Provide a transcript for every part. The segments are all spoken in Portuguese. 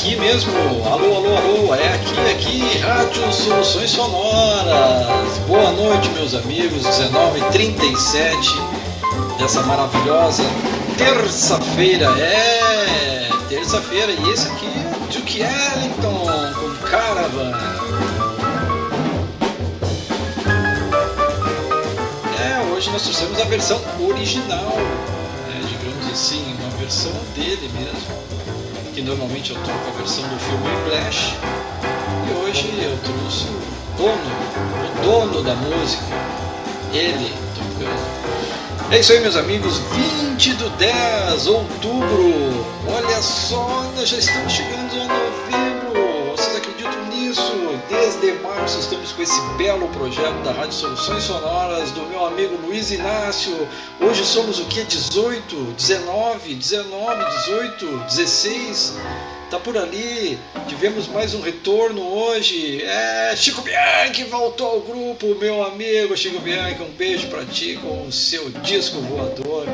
aqui mesmo. Alô, alô, alô. É aqui, aqui. Rádio Soluções Sonoras. Boa noite, meus amigos. 19h37 dessa maravilhosa terça-feira. É, terça-feira. E esse aqui é Duke Ellington com Caravan. É, hoje nós trouxemos a versão original, né, digamos assim, uma versão dele mesmo que normalmente eu toco a versão do filme Flash. E hoje eu trouxe o dono, o dono da música, ele tocando. É isso aí, meus amigos, 20 do 10, outubro. Olha só, nós já estamos chegando a Março estamos com esse belo projeto da Rádio Soluções Sonoras do meu amigo Luiz Inácio. Hoje somos o que? 18, 19, 19, 18, 16. Tá por ali. Tivemos mais um retorno hoje. É, Chico Bianchi voltou ao grupo, meu amigo Chico Bianchi. Um beijo para ti com o seu disco voador.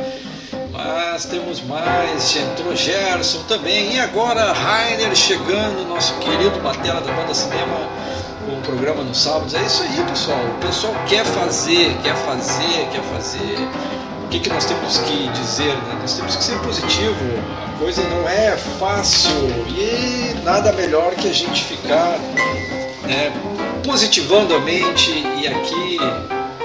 Mas temos mais, entrou Gerson também. E agora Rainer chegando, nosso querido batera da banda cinema, o programa no sábado. É isso aí, pessoal. O pessoal quer fazer, quer fazer, quer fazer. O que, que nós temos que dizer? Né? Nós temos que ser positivo. A coisa não é fácil e nada melhor que a gente ficar né, positivando a mente e aqui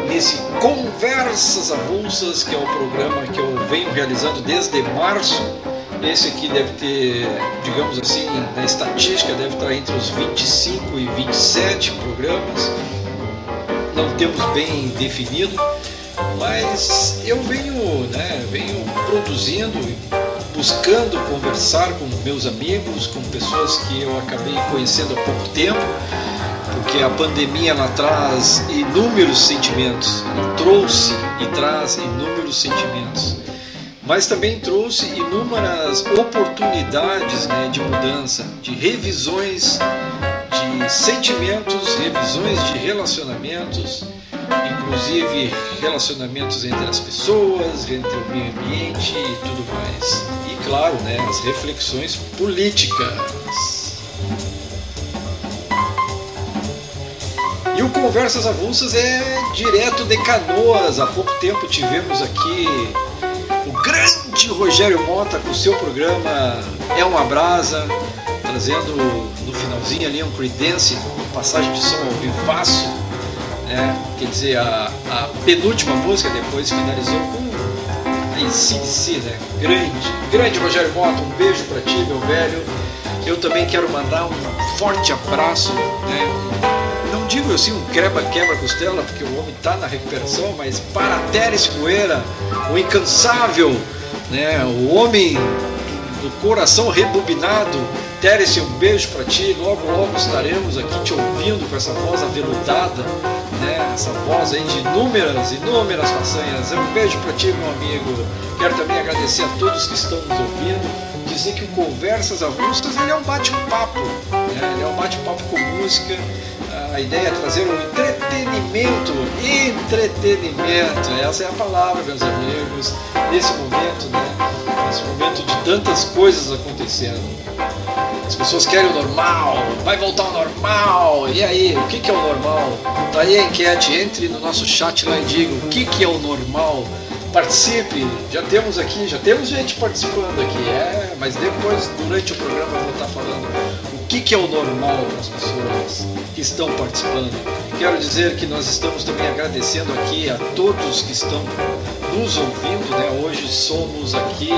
nesse Conversas Avulsas, que é o programa que eu venho realizando desde março. Esse aqui deve ter, digamos assim, na estatística, deve estar entre os 25 e 27 programas. Não temos bem definido, mas eu venho, né, venho produzindo, buscando conversar com meus amigos, com pessoas que eu acabei conhecendo há pouco tempo porque a pandemia ela traz inúmeros sentimentos, ela trouxe e traz inúmeros sentimentos, mas também trouxe inúmeras oportunidades né, de mudança, de revisões de sentimentos, revisões de relacionamentos, inclusive relacionamentos entre as pessoas, entre o meio ambiente e tudo mais. E claro, né, as reflexões políticas. E o Conversas Avulsas é direto de Canoas. Há pouco tempo tivemos aqui grande Rogério Mota com o seu programa É uma Brasa, trazendo no finalzinho ali um Credence, passagem de som ao vivaço, né? quer dizer, a, a penúltima música depois finalizou com a ICDC, né? Grande, grande Rogério Mota, um beijo para ti, meu velho. Eu também quero mandar um forte abraço, né? Digo assim um quebra-quebra-costela, porque o homem está na recuperação, mas para Teres Poeira, o incansável, né, o homem do coração rebobinado, Teres, um beijo para ti, logo logo estaremos aqui te ouvindo com essa voz aveludada, né, essa voz aí de inúmeras, inúmeras façanhas. Um beijo para ti, meu amigo. Quero também agradecer a todos que estão nos ouvindo, dizer que o Conversas Avulsas ele é um bate-papo, né, ele é um bate-papo com música, a ideia é trazer um entretenimento, entretenimento, essa é a palavra, meus amigos, nesse momento, né? Nesse momento de tantas coisas acontecendo. As pessoas querem o normal, vai voltar ao normal. E aí, o que, que é o normal? Tá aí a enquete, entre no nosso chat lá e diga o que, que é o normal. Participe, já temos aqui, já temos gente participando aqui, é, mas depois, durante o programa, eu vou estar falando que, que é o normal para as pessoas que estão participando. Quero dizer que nós estamos também agradecendo aqui a todos que estão nos ouvindo, né? Hoje somos aqui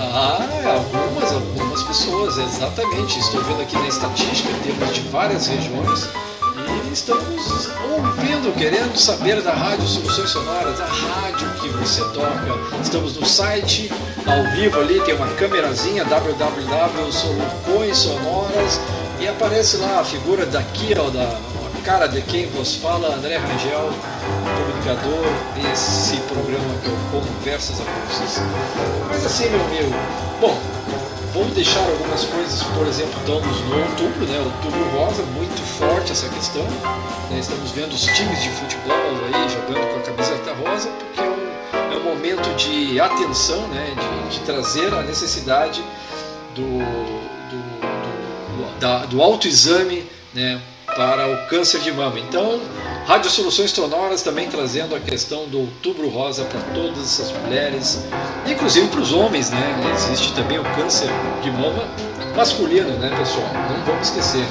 ah, algumas, algumas pessoas, exatamente. Estou vendo aqui na estatística, temos de várias regiões estamos ouvindo, querendo saber da Rádio Soluções Sonoras, a rádio que você toca. Estamos no site, ao vivo ali, tem uma câmerazinha www.soluções Sonoras e aparece lá a figura daqui, ó, da a cara de quem vos fala, André Rangel, comunicador desse programa que é o Conversas Avulsas. Mas assim, meu amigo, bom, vou deixar algumas coisas, por exemplo, estamos no outubro, né? Outubro rosa, muito forte essa questão. Né? Estamos vendo os times de futebol aí jogando com a camiseta rosa, porque é um, é um momento de atenção, né? De, de trazer a necessidade do, do da, do autoexame né, para o câncer de mama. Então, Rádio Soluções Sonoras também trazendo a questão do outubro rosa para todas essas mulheres, inclusive para os homens, né? Existe também o câncer de mama masculino, né, pessoal? Não vamos esquecer.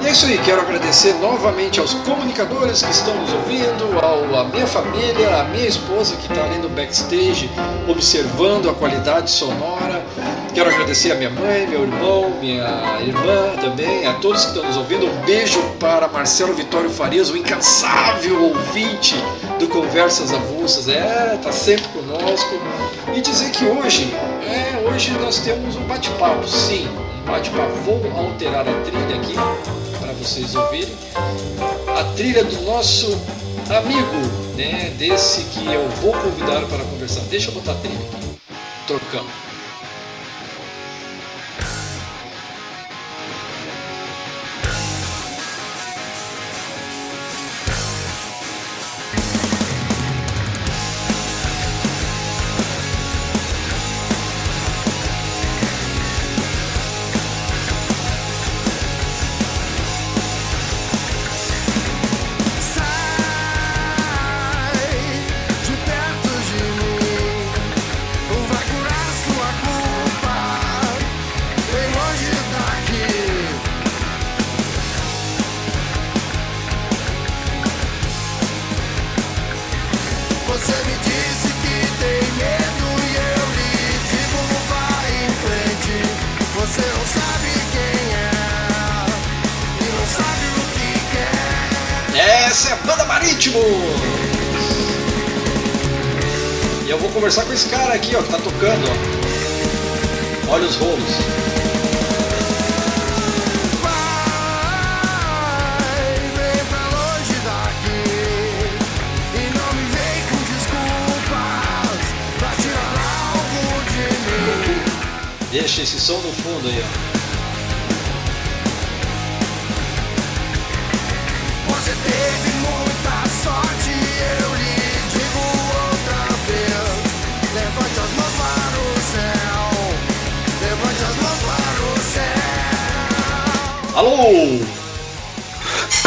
E é isso aí, quero agradecer novamente aos comunicadores que estão nos ouvindo, ao, a minha família, a minha esposa que está ali no backstage observando a qualidade sonora. Quero agradecer a minha mãe, meu irmão, minha irmã também, a todos que estão nos ouvindo. Um beijo para Marcelo Vitório Farias, o incansável ouvinte do Conversas Avulsas. É, tá sempre conosco. E dizer que hoje, é, hoje nós temos um bate-papo, sim, um bate-papo. Vou alterar a trilha aqui para vocês ouvirem. A trilha do nosso amigo, né, desse que eu vou convidar para conversar. Deixa eu botar a trilha aqui. Trocamos.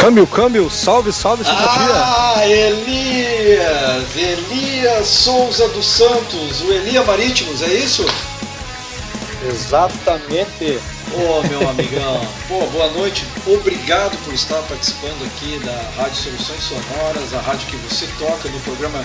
Câmbio, câmbio, salve, salve, simpatia! Ah, Elias! Elias Souza dos Santos, o Elia Marítimos, é isso? Exatamente! Ô, oh, meu amigão, Pô, boa noite, obrigado por estar participando aqui da Rádio Soluções Sonoras, a rádio que você toca no programa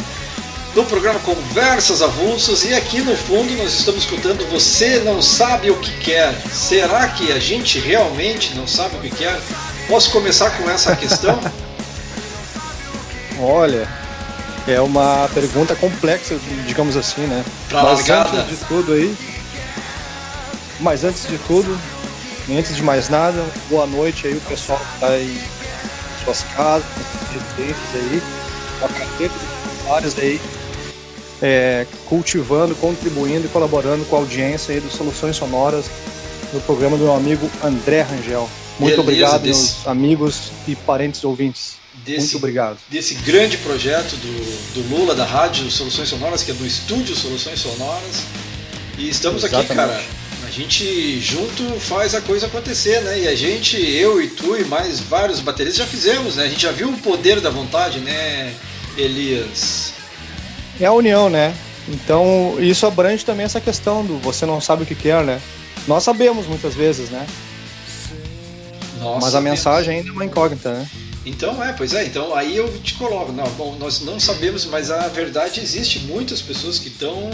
no programa Conversas Avulsas e aqui no fundo nós estamos escutando Você Não Sabe o que Quer. Será que a gente realmente não sabe o que quer? Posso começar com essa questão? Olha, é uma pergunta complexa, digamos assim, né? Pra mas largada. antes de tudo aí, mas antes de tudo, antes de mais nada, boa noite aí o pessoal que tá aí em suas casas, residências aí, a carteira de vários aí é, cultivando, contribuindo e colaborando com a audiência aí do Soluções Sonoras no programa do meu amigo André Rangel. Muito Beleza, obrigado, desse, meus amigos e parentes ouvintes. Desse, Muito obrigado. Desse grande projeto do, do Lula, da Rádio Soluções Sonoras, que é do Estúdio Soluções Sonoras. E estamos Exatamente. aqui, cara. A gente junto faz a coisa acontecer, né? E a gente, eu e tu e mais vários bateristas já fizemos, né? A gente já viu o poder da vontade, né, Elias? é a união, né? Então, isso abrange também essa questão do você não sabe o que quer, né? Nós sabemos muitas vezes, né? Nossa, Mas a mensagem ainda é uma incógnita, né? Então, é, pois é. Então, aí eu te coloco. Não, bom, nós não sabemos, mas a verdade existe. Muitas pessoas que estão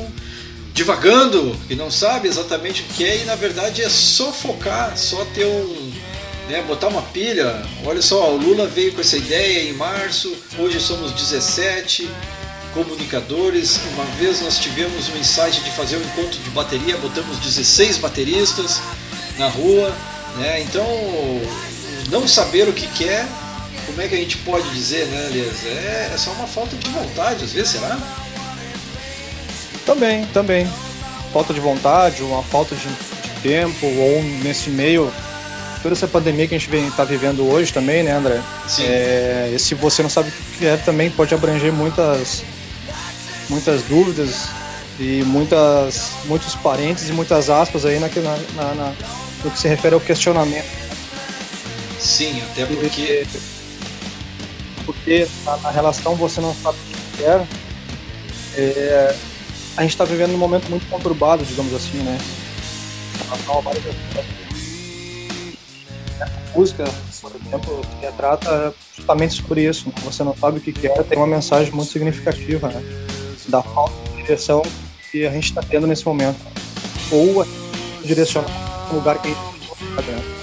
divagando, que não sabem exatamente o que é, e na verdade é só focar, só ter um. Né, botar uma pilha. Olha só, o Lula veio com essa ideia em março, hoje somos 17 comunicadores. Uma vez nós tivemos um insight de fazer um encontro de bateria, botamos 16 bateristas na rua, né? Então, não saber o que quer, como é que a gente pode dizer, né, Elias? É, é só uma falta de vontade, às vezes, será? Também, também. Falta de vontade, uma falta de, de tempo, ou nesse meio toda essa pandemia que a gente está vivendo hoje também, né, André? Sim. É, se você não sabe o que é, também pode abranger muitas muitas dúvidas e muitas, muitos parentes e muitas aspas aí na, na, na, no que se refere ao questionamento. Sim, até porque. Porque na, na relação você não sabe o que quer. É, a gente está vivendo um momento muito conturbado, digamos assim, né? A música, por exemplo, que retrata justamente sobre isso. Né? Você não sabe o que quer, tem uma mensagem muito significativa, né? Da falta de direção que a gente está tendo nesse momento. Ou direcionar um lugar que a gente?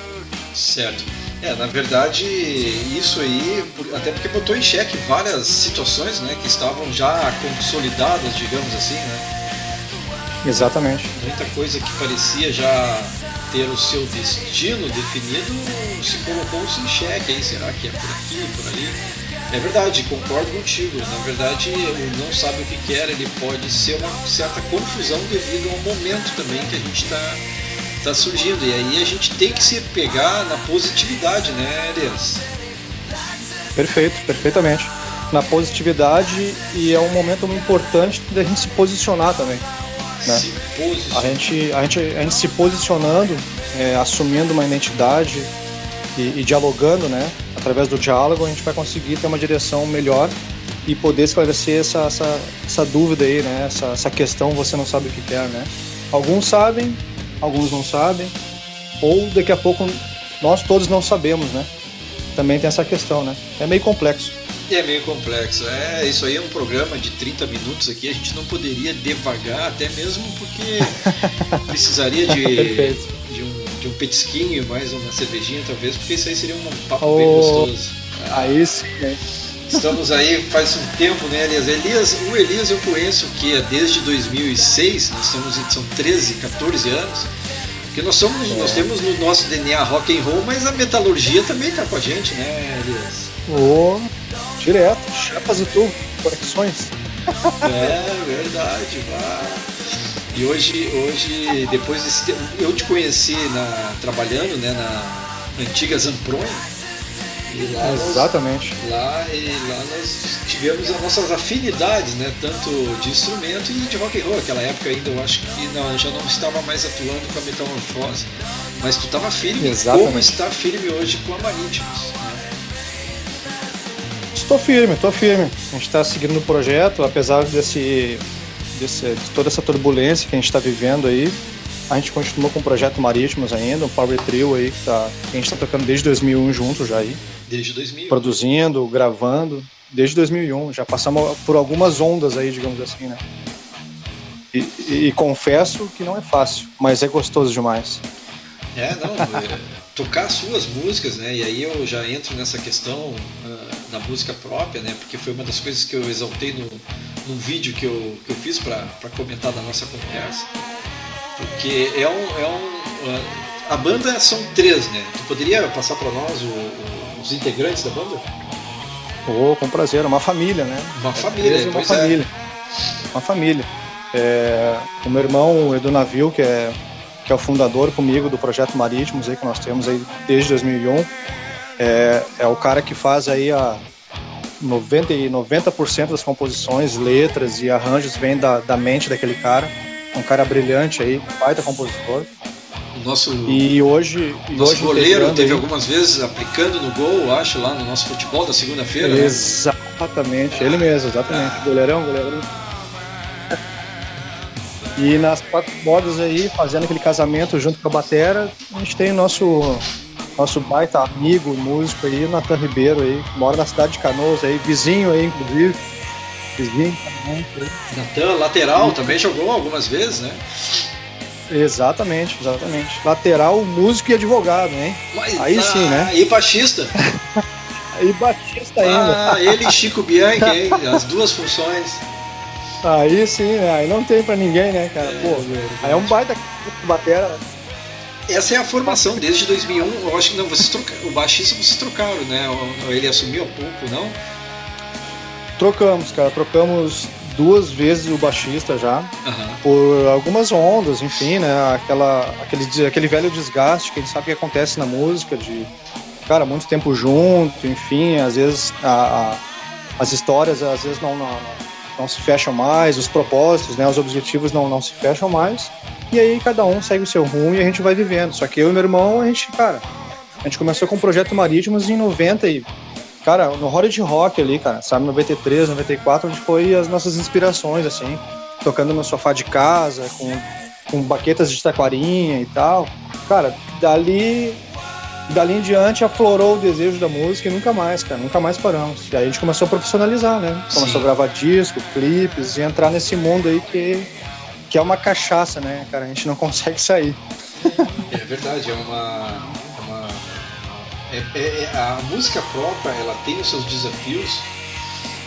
Certo. É, na verdade, isso aí, até porque botou em xeque várias situações, né, que estavam já consolidadas, digamos assim, né? Exatamente. Muita coisa que parecia já ter o seu destino definido se colocou-se em xeque aí, será que é por aqui, por ali? É verdade, concordo contigo. Na verdade, o não sabe o que quer, ele pode ser uma certa confusão devido ao momento também que a gente está tá surgindo. E aí a gente tem que se pegar na positividade, né, Elias? Perfeito, perfeitamente. Na positividade e é um momento muito importante da gente se posicionar também. Né? Se posicionar. A gente, a gente, a gente se posicionando, é, assumindo uma identidade e, e dialogando, né? Através do diálogo a gente vai conseguir ter uma direção melhor e poder esclarecer essa, essa, essa dúvida aí, né? Essa, essa questão você não sabe o que quer, né? Alguns sabem, alguns não sabem, ou daqui a pouco nós todos não sabemos, né? Também tem essa questão, né? É meio complexo. É meio complexo. É, isso aí é um programa de 30 minutos aqui, a gente não poderia devagar, até mesmo porque precisaria de, de, um, de um petisquinho, mais uma cervejinha talvez, porque isso aí seria um papo oh, bem gostoso. Aí sim, né? Estamos aí faz um tempo, né, Elias? Elias, o Elias eu conheço que é desde 2006, nós estamos são 13, 14 anos. Porque nós somos, é. nós temos no nosso DNA rock and roll, mas a metalurgia também está com a gente, né, Elias? Oh, direto, chapas e tudo, conexões. É verdade, vá. E hoje, hoje, depois desse tempo, eu te conheci na, trabalhando né, na antiga Zampronha e lá Exatamente. Nós, lá, e lá nós tivemos as nossas afinidades, né? Tanto de instrumento e de rock and roll. Aquela época ainda eu acho que não, já não estava mais atuando com a metamorfose. Mas tu estava firme, Exatamente. como está firme hoje com a Marítimos. Né? Estou firme, estou firme. A gente está seguindo o projeto, apesar desse, desse, de toda essa turbulência que a gente está vivendo aí. A gente continua com o projeto Marítimos ainda, um Power Trio aí que, tá, que a gente está tocando desde 2001 junto já aí. Desde 2001. Produzindo, gravando, desde 2001. Já passamos por algumas ondas aí, digamos assim, né? E, e, e confesso que não é fácil, mas é gostoso demais. É, não, é, tocar suas músicas, né? E aí eu já entro nessa questão uh, da música própria, né? Porque foi uma das coisas que eu exaltei no, num vídeo que eu, que eu fiz para comentar da nossa conversa. Porque é um. É um uh, a banda são três, né? Tu poderia passar para nós o, o os integrantes da banda? Oh, com prazer, uma família, né? Uma família, é, uma família. É. Uma família. É, o meu irmão Edu Navio, que é, que é o fundador comigo do projeto Marítimos aí, que nós temos aí desde 2001, é, é o cara que faz aí a 90, 90% das composições, letras e arranjos vem da, da mente daquele cara. Um cara brilhante aí, baita compositor. O nosso, e hoje, e nosso hoje goleiro teve aí, algumas vezes aplicando no gol, acho, lá no nosso futebol da segunda-feira. Né? Exatamente, ele mesmo, exatamente. Ah. Goleirão, goleirão. E nas quatro modas aí, fazendo aquele casamento junto com a Batera, a gente tem o nosso, nosso baita amigo, músico aí, Natan Ribeiro aí, mora na cidade de Canoas aí, vizinho aí, inclusive. Vizinho também. Natan, lateral, também jogou algumas vezes, né? Exatamente, exatamente. Lateral, músico e advogado, hein? Mas, aí ah, sim, né? E baixista. e baixista ainda. Ah, ele e Chico Bianchi, hein? As duas funções. Aí sim, né? Aí não tem pra ninguém, né, cara? É, Pô, é aí é um baita batera? Essa é a formação desde 2001. Eu acho que não, vocês trocaram, o baixista vocês trocaram, né? Ele assumiu há pouco, não? Trocamos, cara. Trocamos duas vezes o baixista já, uhum. por algumas ondas, enfim, né? Aquela, aquele, aquele velho desgaste que a gente sabe que acontece na música, de, cara, muito tempo junto, enfim, às vezes a, a, as histórias às vezes não, não, não, se fecham mais, os propósitos, né? Os objetivos não, não se fecham mais. E aí cada um segue o seu rumo e a gente vai vivendo. Só que eu e meu irmão, a gente, cara, a A gente começou com o Projeto Marítimos em 90 e, cara, no Hollywood Rock ali, cara, sabe, 93, 94, onde foi as nossas inspirações, assim, tocando no sofá de casa, com, com baquetas de taquarinha e tal. Cara, dali dali em diante aflorou o desejo da música e nunca mais, cara, nunca mais paramos. E aí a gente começou a profissionalizar, né? Começou Sim. a gravar disco, clipes e entrar nesse mundo aí que, que é uma cachaça, né, cara? A gente não consegue sair. É verdade. É uma é, é, a música própria ela tem os seus desafios,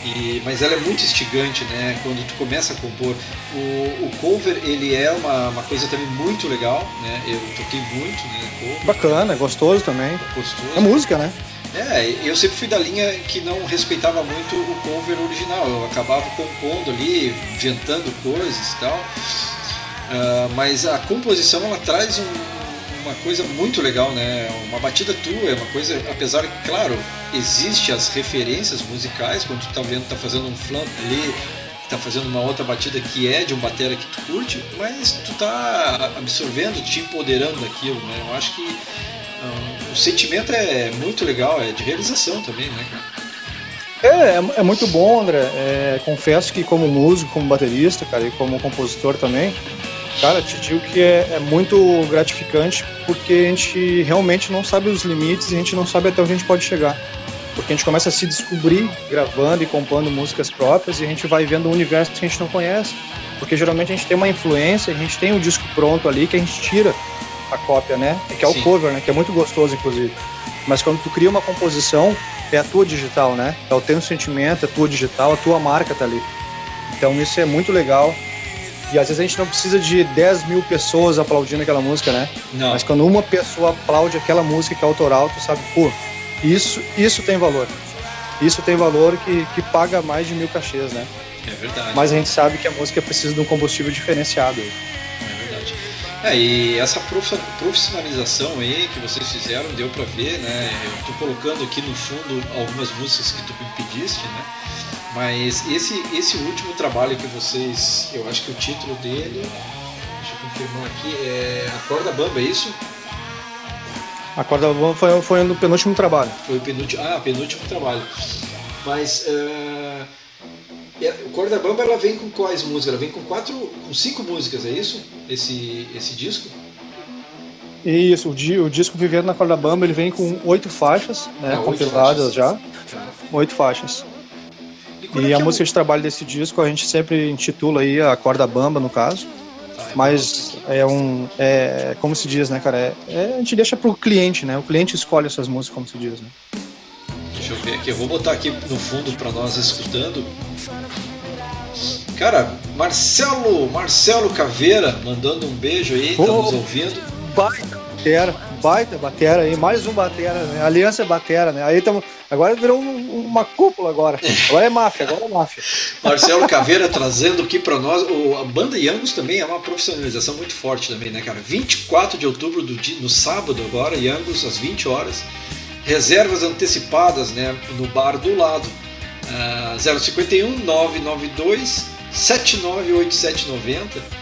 e, mas ela é muito instigante, né? Quando tu começa a compor. O, o cover, ele é uma, uma coisa também muito legal, né? Eu toquei muito, né? Cover. Bacana, gostoso também. Gostoso. É música, né? É, eu sempre fui da linha que não respeitava muito o cover original. Eu acabava compondo ali, inventando coisas e tal. Uh, mas a composição ela traz um, uma coisa muito legal, né? Uma batida tua, é uma coisa, apesar que, claro, existe as referências musicais quando tu tá vendo, tá fazendo um flan ali, tá fazendo uma outra batida que é de um batera que tu curte, mas tu tá absorvendo, te empoderando daquilo, né? Eu acho que um, o sentimento é muito legal, é de realização também, né, cara? É, é, é muito bom, André. É, confesso que como músico, como baterista, cara, e como compositor também, Cara, te digo que é, é, muito gratificante porque a gente realmente não sabe os limites e a gente não sabe até onde a gente pode chegar. Porque a gente começa a se descobrir gravando e compondo músicas próprias e a gente vai vendo um universo que a gente não conhece. Porque geralmente a gente tem uma influência, a gente tem o um disco pronto ali que a gente tira a cópia, né? Que é o Sim. cover, né? Que é muito gostoso, inclusive. Mas quando tu cria uma composição, é a tua digital, né? É o teu sentimento, é a tua digital, a tua marca tá ali. Então isso é muito legal. E às vezes a gente não precisa de 10 mil pessoas aplaudindo aquela música, né? Não. Mas quando uma pessoa aplaude aquela música que é autoral, tu sabe, pô, isso, isso tem valor. Isso tem valor que, que paga mais de mil cachês, né? É verdade. Mas a gente sabe que a música precisa de um combustível diferenciado. É verdade. É, e essa profissionalização aí que vocês fizeram, deu pra ver, né? Eu tô colocando aqui no fundo algumas músicas que tu me pediste, né? Mas esse, esse último trabalho que vocês. Eu acho que o título dele. Deixa eu confirmar aqui. É A Corda Bamba, é isso? A Corda Bamba foi, foi no penúltimo trabalho. Foi o penúltimo. Ah, penúltimo trabalho. Mas. Uh, a Corda Bamba ela vem com quais músicas? Ela vem com quatro. com cinco músicas, é isso? Esse, esse disco? Isso, o, di, o disco Vivendo na Corda Bamba ele vem com oito faixas, né, ah, compiladas já. Oito faixas. E, a música de trabalho desse disco a gente sempre intitula aí a corda bamba, no caso. Mas é um. É, como se diz, né, cara? É, é, a gente deixa pro cliente, né? O cliente escolhe essas músicas, como se diz, né? Deixa eu ver aqui, eu vou botar aqui no fundo para nós escutando. Cara, Marcelo, Marcelo Caveira, mandando um beijo aí, tá nos ouvindo. Baita batera, baita batera aí, mais um batera, né? Aliança é batera, né? Aí tamo, agora virou um, uma cúpula agora. Agora é máfia, agora é máfia. Marcelo Caveira trazendo aqui para nós, o, a banda Yangos também é uma profissionalização muito forte também, né, cara? 24 de outubro do dia, no sábado agora, Yangos às 20 horas. Reservas antecipadas, né, no bar do lado. Uh, 051 992 798790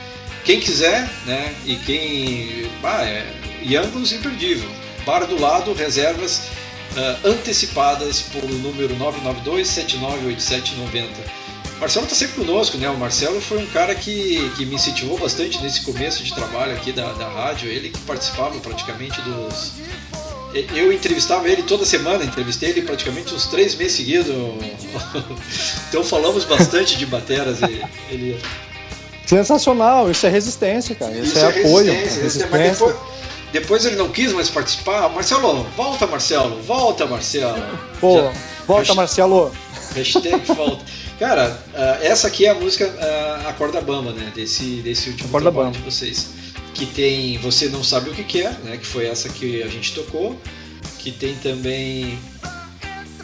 quem quiser, né? E quem. Ah, é, Yangos imperdível. Bar do lado, reservas uh, antecipadas pelo número 992-798790. Marcelo está sempre conosco, né? O Marcelo foi um cara que, que me incentivou bastante nesse começo de trabalho aqui da, da rádio. Ele que participava praticamente dos. Eu entrevistava ele toda semana, entrevistei ele praticamente uns três meses seguidos. então falamos bastante de bateras. Ele... Sensacional, isso é resistência, cara. Isso, isso é, é, apoio. Resistência, resistência. Mas depois, depois ele não quis mais participar. Marcelo, volta, Marcelo, volta, Marcelo. Pô, Já, volta, Marcelo. Hashtag volta. Cara, uh, essa aqui é a música uh, A Corda Bamba, né? Desse, desse último Corda trabalho de vocês. Que tem Você Não Sabe O Que Quer, né? Que foi essa que a gente tocou. Que tem também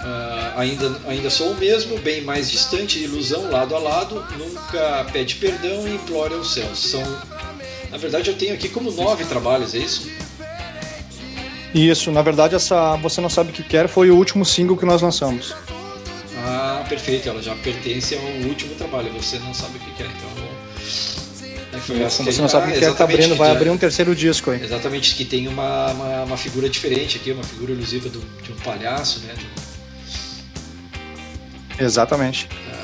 uh, ainda, ainda Sou o Mesmo, Bem Mais Distante, Ilusão, Lado a Lado, Nunca Pede Perdão e Implore aos Céus. São na verdade, eu tenho aqui como nove trabalhos, é isso? Isso, na verdade, essa Você Não Sabe O Que Quer foi o último single que nós lançamos. Ah, perfeito, ela já pertence ao último trabalho, Você Não Sabe O Que Quer. Então, É, você não sabe o que é que tá abrindo, vai abrir um terceiro disco aí. Exatamente, que tem uma, uma, uma figura diferente aqui, uma figura ilusiva de um, de um palhaço, né? Um... Exatamente. Ah,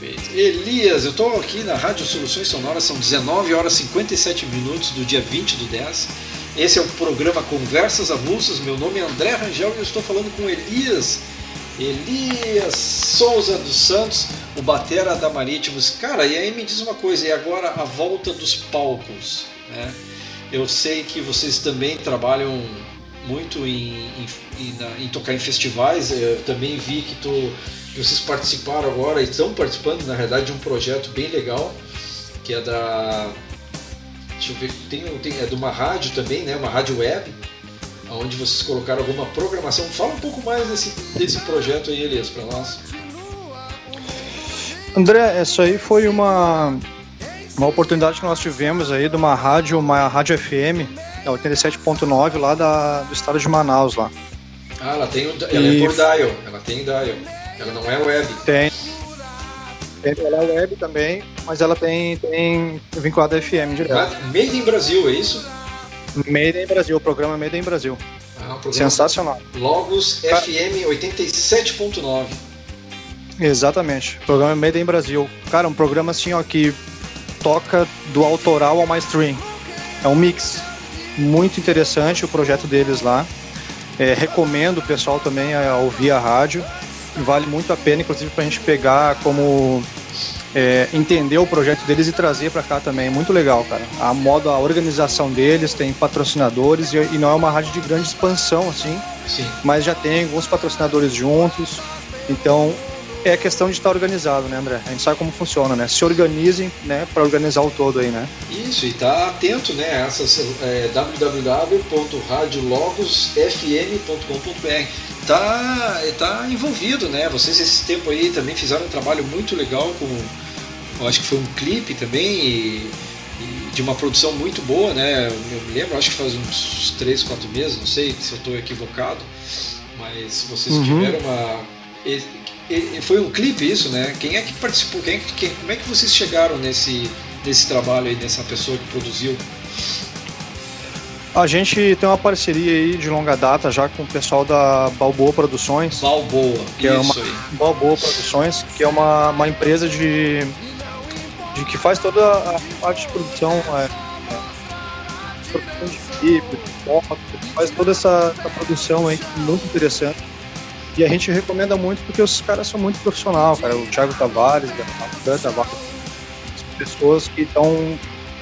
perfeito. Elias, eu estou aqui na Rádio Soluções Sonoras, são 19 horas e 57 minutos do dia 20 do 10. Esse é o programa Conversas Avulsas. Meu nome é André Rangel e eu estou falando com Elias Elias Souza dos Santos, o Batera da Marítimos. Cara, e aí me diz uma coisa, e agora a volta dos palcos? Né? Eu sei que vocês também trabalham muito em, em, em, em tocar em festivais. Eu também vi que, tu, que vocês participaram agora e estão participando, na verdade, de um projeto bem legal, que é da. Deixa eu ver, tem, tem, é de uma rádio também, né? Uma rádio web onde vocês colocaram alguma programação. Fala um pouco mais desse, desse projeto aí, Elias, para nós. André, isso aí foi uma, uma oportunidade que nós tivemos aí de uma rádio, uma rádio FM, é 87.9 lá da, do estado de Manaus lá. Ah, ela tem ela é e... é por dial, ela tem dial. Ela não é web. Tem. Ela é web também, mas ela tem, tem vinculado a FM direto. Made in Brasil, é isso? Made in Brasil, o programa Made in Brasil. Ah, Sensacional. Logos FM 87.9. Exatamente. Programa Made in Brasil. Cara, um programa assim, ó, que toca do autoral ao mainstream. É um mix muito interessante o projeto deles lá. É, recomendo o pessoal também a ouvir a rádio. Vale muito a pena, inclusive, para a gente pegar como é, entender o projeto deles e trazer para cá também. É muito legal, cara. A modo, a organização deles, tem patrocinadores e, e, não é uma rádio de grande expansão, assim. Sim. Mas já tem alguns patrocinadores juntos. Então é questão de estar organizado, né, André? A gente sabe como funciona, né? Se organizem, né, para organizar o todo aí, né? Isso, e tá atento, né? Essas é, www.radiologosfm.com.br tá, tá envolvido, né? Vocês esse tempo aí também fizeram um trabalho muito legal com, eu acho que foi um clipe também e, e de uma produção muito boa, né? Eu me lembro, acho que faz uns 3, 4 meses, não sei se eu estou equivocado, mas vocês uhum. tiveram uma foi um clipe isso, né? Quem é que participou? Quem, é quem, como é que vocês chegaram nesse, nesse trabalho aí, nessa pessoa que produziu? A gente tem uma parceria aí de longa data já com o pessoal da Balboa Produções. Balboa, que é uma aí. Balboa Produções, que é uma, uma empresa de, de que faz toda a parte de produção, é, é, produção de clipe, foto, faz toda essa, essa produção aí muito interessante. E a gente recomenda muito porque os caras são muito profissionais, cara. O Thiago Tavares, da Tavares, pessoas que estão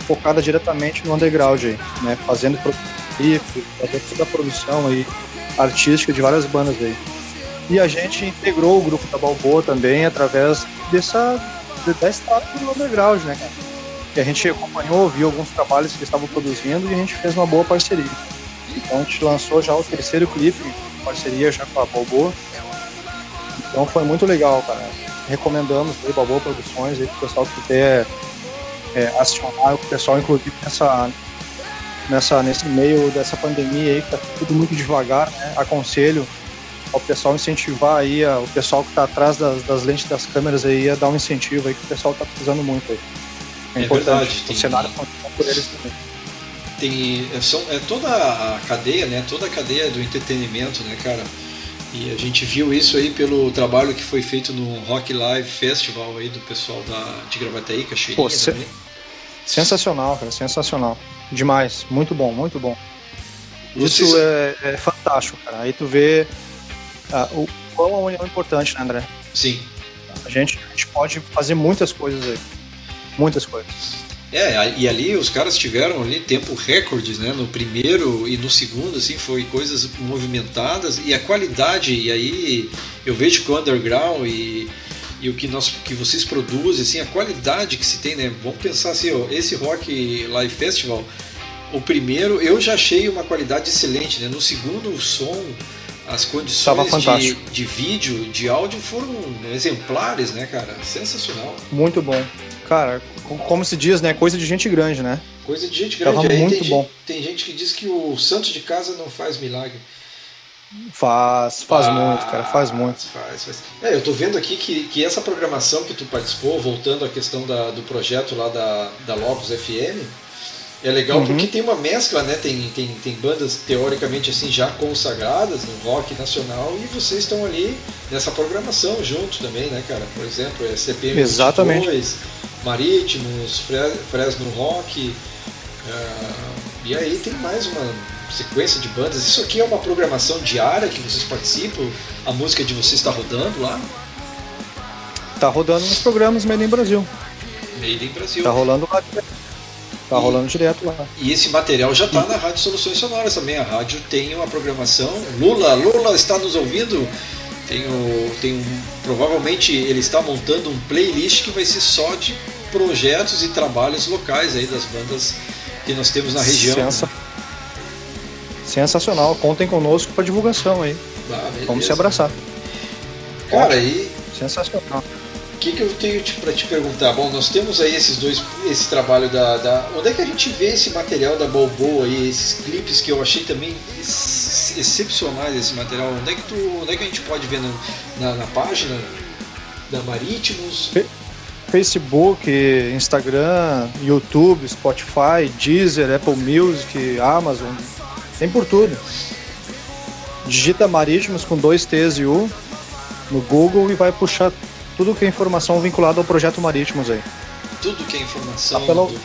focadas diretamente no underground aí, né? Fazendo clipe, fazendo toda a produção aí artística de várias bandas aí. E a gente integrou o grupo da Balboa também através dessa da estátua do underground, né, cara? Que a gente acompanhou, viu alguns trabalhos que eles estavam produzindo e a gente fez uma boa parceria. Então a gente lançou já o terceiro clipe, parceria já com a Balboa. Então foi muito legal, cara. Recomendamos aí Balboa Produções aí pro pessoal que quer é, acionar o pessoal, inclusive nessa, nessa, nesse meio dessa pandemia aí, que tá tudo muito devagar, né? Aconselho ao pessoal incentivar aí, a, o pessoal que está atrás das, das, lentes das câmeras aí, a dar um incentivo aí que o pessoal está precisando muito aí. É, é importante. Verdade. O cenário por eles também. Tem, é, são, é toda a cadeia, né? Toda a cadeia do entretenimento, né, cara? E a gente viu isso aí pelo trabalho que foi feito no Rock Live Festival aí do pessoal da, de Gravataí, Cachoeirinha Pô, se... Sensacional, cara, sensacional. Demais, muito bom, muito bom. Isso Vocês... é, é, fantástico, cara. Aí tu vê ah, o quão a união é importante, né, André? Sim. A gente, a gente pode fazer muitas coisas aí. Muitas coisas. É, e ali os caras tiveram ali tempo recordes, né? No primeiro e no segundo, assim, foi coisas movimentadas e a qualidade, e aí eu vejo que o underground e, e o que, nós, que vocês produzem, assim, a qualidade que se tem, né? Vamos pensar assim, ó, esse Rock Live Festival, o primeiro eu já achei uma qualidade excelente, né? No segundo, o som, as condições de, de vídeo, de áudio foram exemplares, né, cara? Sensacional. Muito bom. Cara, como se diz, né? Coisa de gente grande, né? Coisa de gente grande. Tava Aí muito tem, bom. Gente, tem gente que diz que o santo de casa não faz milagre. Faz, faz muito, cara, faz muito. Faz, faz. É, eu tô vendo aqui que, que essa programação que tu participou, voltando à questão da, do projeto lá da, da Logos FM, é legal uhum. porque tem uma mescla, né? Tem, tem, tem bandas teoricamente assim já consagradas no rock nacional e vocês estão ali nessa programação junto também, né, cara? Por exemplo, é CPM Exatamente. 22, Marítimos, Fresno Rock. Uh, e aí tem mais uma sequência de bandas. Isso aqui é uma programação diária que vocês participam? A música de vocês está rodando lá? Tá rodando nos programas Made in Brasil. Made in Brasil. Tá rolando lá Tá e, rolando direto lá. E esse material já está na Rádio Soluções Sonoras também. A rádio tem uma programação. Lula, Lula está nos ouvindo? Tem, o, tem um, provavelmente ele está montando um playlist que vai ser só de projetos e trabalhos locais aí das bandas que nós temos na região. Sensa... Sensacional. Contem conosco para divulgação aí. Ah, Vamos se abraçar. Cara, aí. Sensacional. O que, que eu tenho para te perguntar? Bom, nós temos aí esses dois, esse trabalho da, da, Onde é que a gente vê esse material da Balboa aí, esses clipes que eu achei também ex excepcionais esse material? Onde é que, tu, onde é que a gente pode ver na, na, na página da Marítimos? Facebook, Instagram, YouTube, Spotify, Deezer, Apple Music, Amazon, tem por tudo. Digita Marítimos com dois T's e U no Google e vai puxar tudo que é informação vinculada ao projeto Marítimos aí. Tudo que é informação. Tá pela, do...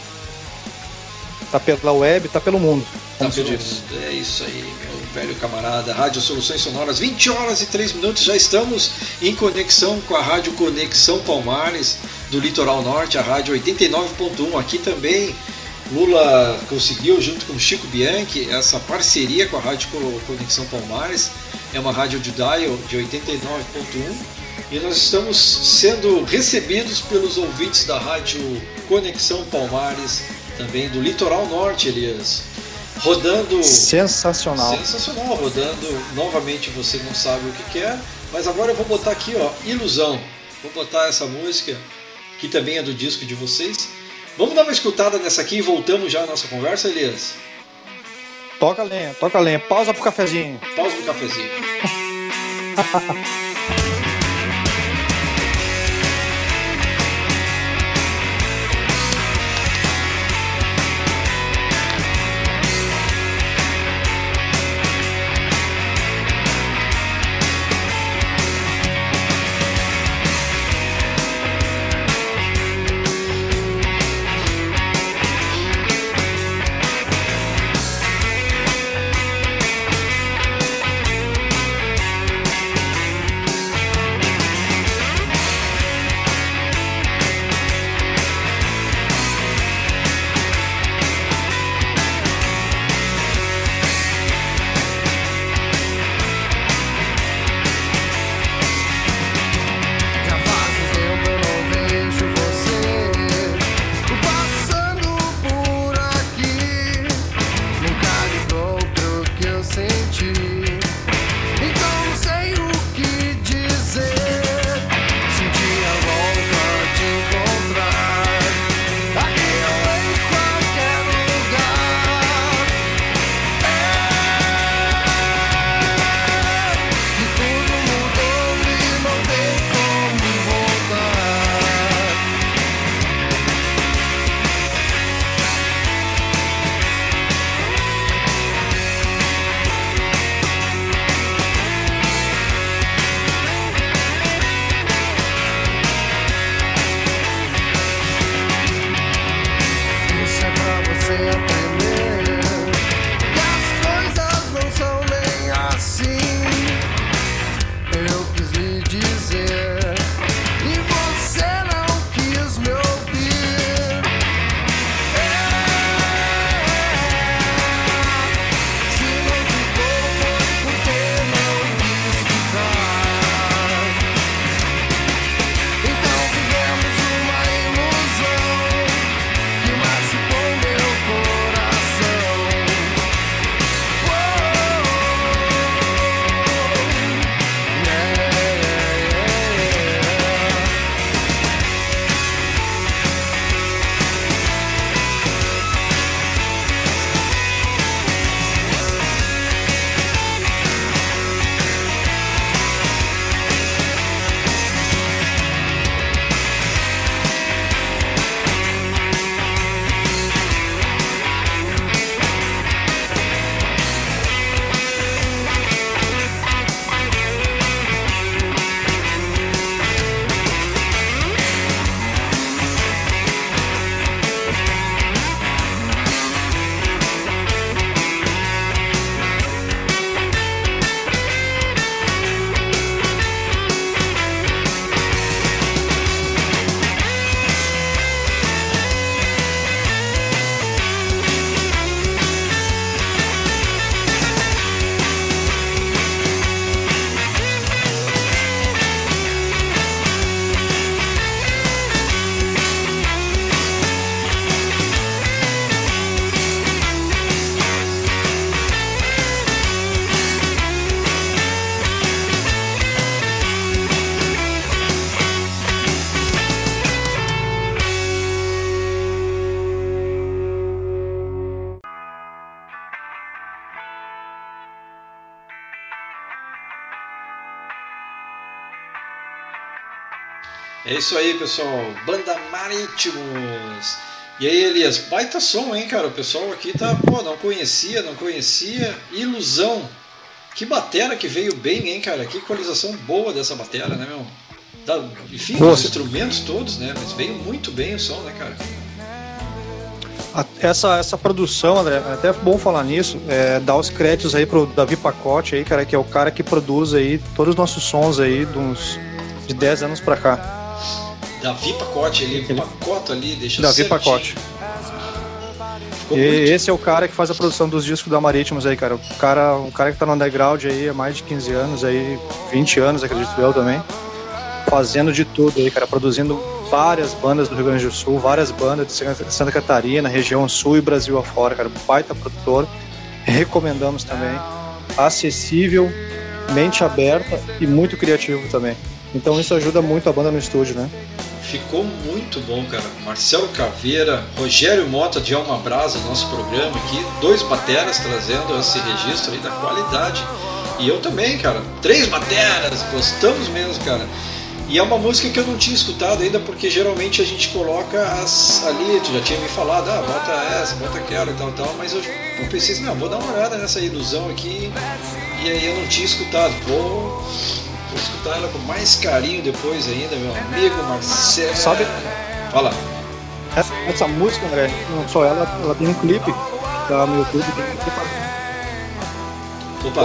tá pela web, tá pelo mundo. Tá pelo mundo. É isso aí, meu velho camarada. Rádio Soluções Sonoras, 20 horas e 3 minutos. Já estamos em conexão com a Rádio Conexão Palmares do Litoral Norte, a Rádio 89.1. Aqui também. Lula conseguiu, junto com Chico Bianchi, essa parceria com a Rádio Conexão Palmares. É uma rádio de dial de 89.1 e nós estamos sendo recebidos pelos ouvintes da rádio Conexão Palmares, também do Litoral Norte, Elias. Rodando. Sensacional. Sensacional, rodando. Novamente você não sabe o que quer, mas agora eu vou botar aqui, ó, Ilusão. Vou botar essa música, que também é do disco de vocês. Vamos dar uma escutada nessa aqui e voltamos já à nossa conversa, Elias? Toca a lenha, toca a lenha. Pausa pro cafezinho. Pausa pro cafezinho. É isso aí, pessoal. Banda Marítimos. E aí, Elias, baita som, hein, cara? O pessoal aqui tá, pô, não conhecia, não conhecia. Ilusão. Que batera que veio bem, hein, cara? Que equalização boa dessa batera, né, meu? Da, enfim, os instrumentos todos, né? Mas veio muito bem o som, né, cara? Essa, essa produção, André, é até bom falar nisso, é, dar os créditos aí pro Davi Pacote aí, cara, que é o cara que produz aí todos os nossos sons aí de uns de 10 anos pra cá. Davi Pacote, ele, ele pacote ali, deixa Davi certinho. Pacote. E esse é o cara que faz a produção dos discos da Marítimos aí, cara. O cara, um cara que tá no underground aí há mais de 15 anos aí, 20 anos, acredito eu também. Fazendo de tudo aí, cara, produzindo várias bandas do Rio Grande do Sul, várias bandas de Santa Catarina, região sul e Brasil afora, cara. Baita produtor. Recomendamos também. Acessível, mente aberta e muito criativo também. Então isso ajuda muito a banda no estúdio, né? Ficou muito bom, cara. Marcelo Caveira, Rogério Mota de Alma Brasa, nosso programa aqui, dois bateras trazendo esse registro aí da qualidade. E eu também, cara. Três bateras, gostamos mesmo, cara. E é uma música que eu não tinha escutado ainda, porque geralmente a gente coloca as ali, tu já tinha me falado, ah, bota essa, bota aquela e tal, tal, mas eu, eu pensei assim, não, vou dar uma olhada nessa ilusão aqui, e aí eu não tinha escutado, vou escutar ela com mais carinho depois ainda, meu amigo Marcelo. Sabe? Fala. Essa, essa música, André, não só ela, ela tem um clipe tá no YouTube. Opa,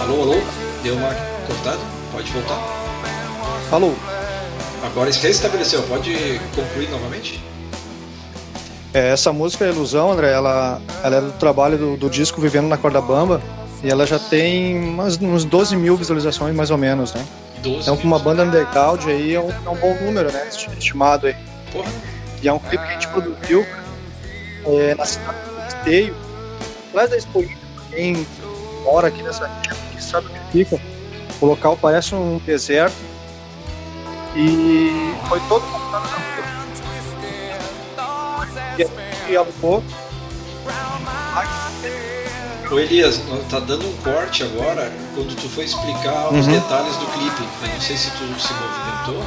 alô, alô? Deu uma cortada? Pode voltar? Alô? Agora restabeleceu, pode concluir novamente? É, essa música, Ilusão, André, ela, ela é do trabalho do, do disco Vivendo na Corda Bamba, e ela já tem umas, uns 12 mil visualizações, mais ou menos, né? 12 então, para uma banda underground aí, é um, é um, bom número, né? Estimado aí. Porra. E é um clipe que a gente produziu é, na cidade do Esteio, atrás da Expo quem mora aqui nessa região, que sabe o que fica. O local parece um deserto e foi todo montado na rua. E alugou Ô Elias, tá dando um corte agora quando tu foi explicar os uhum. detalhes do clipe. Eu não sei se tu se movimentou,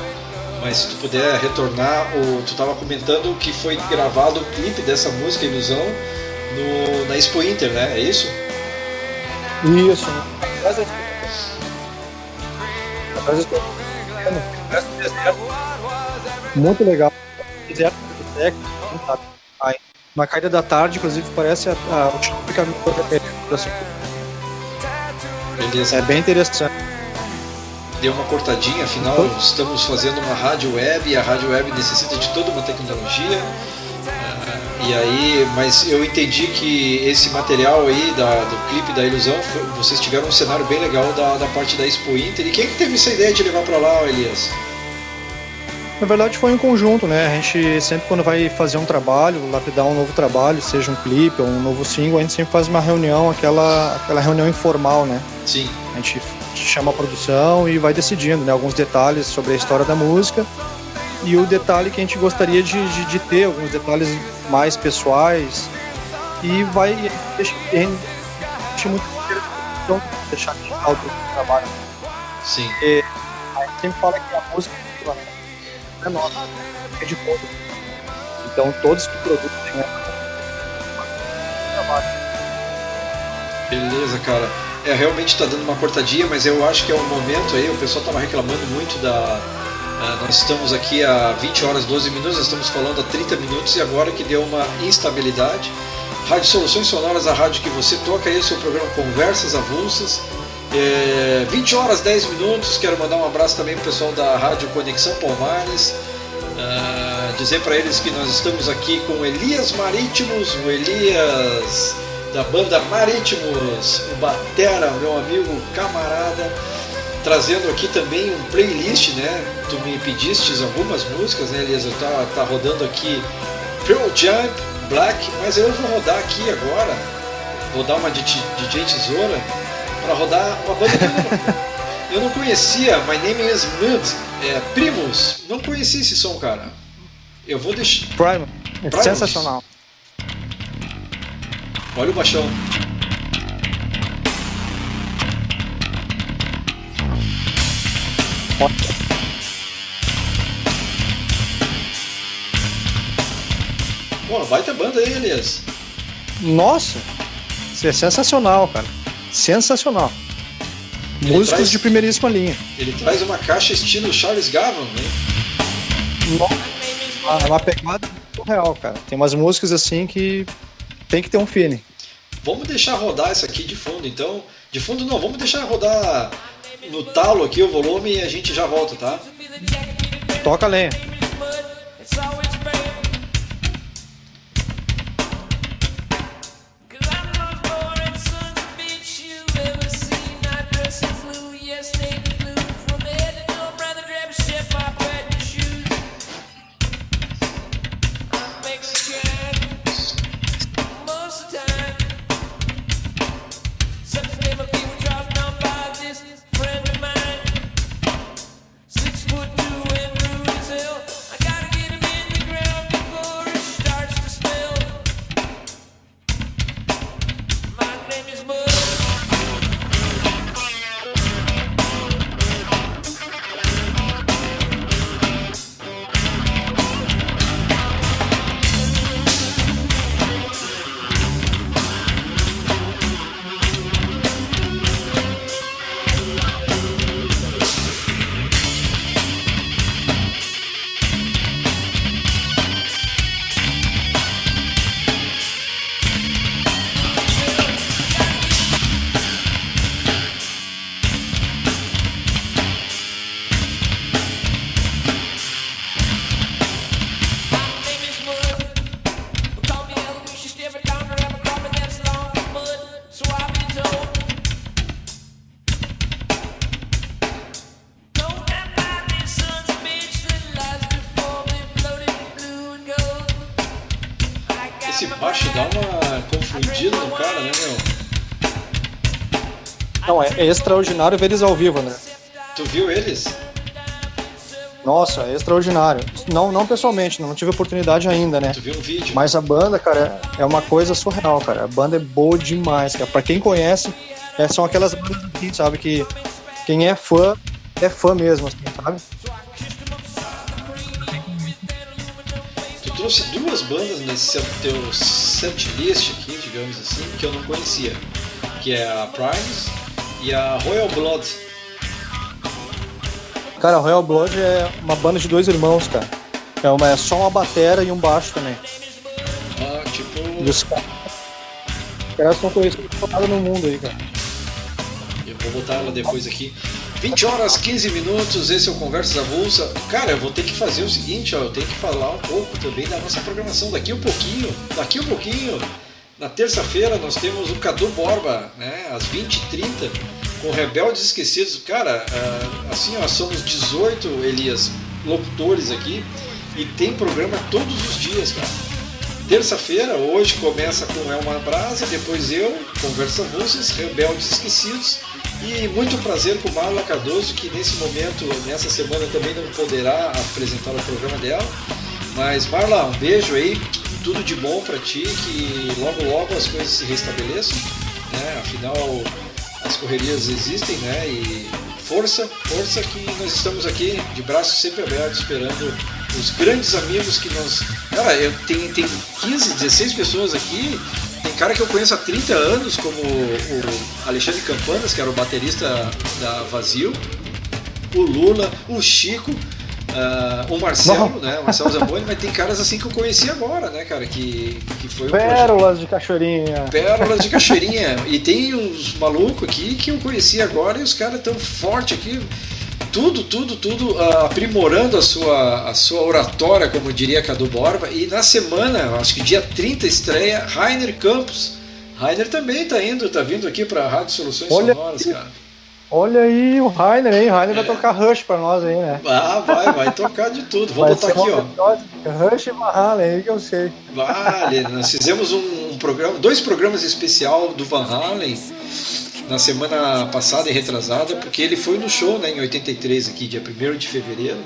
mas se tu puder retornar, o, tu estava comentando que foi gravado o clipe dessa música Ilusão no, na Expo Inter, né? É isso? Isso. Muito legal. Deserto, na caída da tarde, inclusive, parece a, a, o caminho assim. Beleza. É bem interessante. Deu uma cortadinha, afinal então- estamos fazendo uma rádio web e a rádio web necessita de toda uma tecnologia. E aí, mas eu entendi que esse material aí da, do clipe da ilusão, foi, vocês tiveram um cenário bem legal da, da parte da Expo Inter. E quem que teve essa ideia de levar para lá, Elias? Na verdade foi um conjunto, né? A gente sempre quando vai fazer um trabalho, lapidar um novo trabalho, seja um clipe ou um novo single, a gente sempre faz uma reunião, aquela, aquela reunião informal, né? Sim. A gente chama a produção e vai decidindo, né? Alguns detalhes sobre a história da música e o detalhe que a gente gostaria de, de, de ter, alguns detalhes mais pessoais e vai deixar muito então, deixar final do trabalho. Sim. E a gente sempre fala que a música é nossa, é de todos. Então todos que produzem né. Beleza, cara. É, realmente está dando uma cortadinha, mas eu acho que é um momento aí, o pessoal estava reclamando muito da. Nós estamos aqui a 20 horas 12 minutos, estamos falando a 30 minutos e agora que deu uma instabilidade. Rádio Soluções Sonoras, a rádio que você toca aí, o seu programa Conversas Avulsas. É, 20 horas 10 minutos. Quero mandar um abraço também para o pessoal da Rádio Conexão Palmares. Uh, dizer para eles que nós estamos aqui com Elias Marítimos, o Elias da banda Marítimos, o Batera, meu amigo camarada, trazendo aqui também um playlist, né? Tu me pedistes algumas músicas, né, Elias? Tá, tá rodando aqui Pearl Jump, Black, mas eu vou rodar aqui agora. Vou dar uma de DJ Tesoura para rodar uma banda que eu não, conhecia, My Name is Mud, é, Primos, não conhecia esse som, cara. Eu vou deixar. Prime, sensacional. Olha o baixão. Pô, baita banda aí, Elias. Nossa, isso é sensacional, cara. Sensacional. Ele Músicos traz- de primeiríssima linha. Ele traz uma caixa estilo Charles Gavin, né? É uma pegada real, cara. Tem umas músicas assim que tem que ter um feeling. Vamos deixar rodar isso aqui de fundo, então. De fundo não, vamos deixar rodar no talo aqui o volume e a gente já volta, tá? Toca a lenha. É, é extraordinário ver eles ao vivo, né? Tu viu eles? Nossa, é extraordinário. Não, não pessoalmente, não tive oportunidade ainda, né? Tu viu um vídeo? Mas a banda, cara, é uma coisa surreal, cara. A banda é boa demais, cara. Pra quem conhece, é, são aquelas bandas sabe? Que quem é fã, é fã mesmo, assim, sabe? Tu trouxe duas bandas nesse teu setlist aqui, digamos assim, que eu não conhecia. Que é a Primes e a Royal Blood. Cara, Royal Blood é uma banda de dois irmãos, cara. É, uma, é só uma batera e um baixo também. Ah, tipo. E os caras são conhecidos no mundo aí, cara. Eu vou botar ela depois aqui. 20 horas 15 minutos, esse é o Conversas Avulsa. Cara, eu vou ter que fazer o seguinte, ó, eu tenho que falar um pouco também da nossa programação. Daqui um pouquinho, daqui um pouquinho, na terça-feira nós temos o Cadu Borba, né, às 20h30, com Rebeldes Esquecidos. Cara, ah, assim, ó, somos 18, Elias, locutores aqui, e tem programa todos os dias, cara. Terça-feira, hoje começa com Elma Brasa, depois eu, Conversa Russas, Rebeldes Esquecidos e muito prazer com Marla Cardoso, que nesse momento, nessa semana também não poderá apresentar o programa dela. Mas Marla, um beijo aí, tudo de bom pra ti, que logo logo as coisas se restabeleçam, né? Afinal, as correrias existem, né? E força, força que nós estamos aqui de braços sempre abertos esperando os grandes amigos que nós. Cara, eu tenho, tem 15, 16 pessoas aqui. Tem cara que eu conheço há 30 anos, como o Alexandre Campanas, que era o baterista da Vazio, o Lula, o Chico, ah, o Marcelo, né? O Marcelo Zamboni, mas tem caras assim que eu conheci agora, né, cara? Que, que foi um. Pérolas de cachoeirinha. Pérolas de Cachoeirinha. E tem uns malucos aqui que eu conheci agora e os caras tão forte aqui. Tudo, tudo, tudo ah, aprimorando a sua, a sua oratória, como diria Cadu Borba. E na semana, acho que dia 30, estreia Rainer Campos. Rainer também tá indo, tá vindo aqui pra Rádio Soluções Olha Sonoras, cara. Olha aí o Rainer, hein? O Rainer vai tocar Rush pra nós aí, né? Ah, vai, vai tocar de tudo. Vou vai botar aqui, ó. Rush e Van Halen aí que eu sei. Vale, nós fizemos um, programa, dois programas especial do Van Halen na semana passada e retrasada, porque ele foi no show né, em 83 aqui, dia 1 de fevereiro.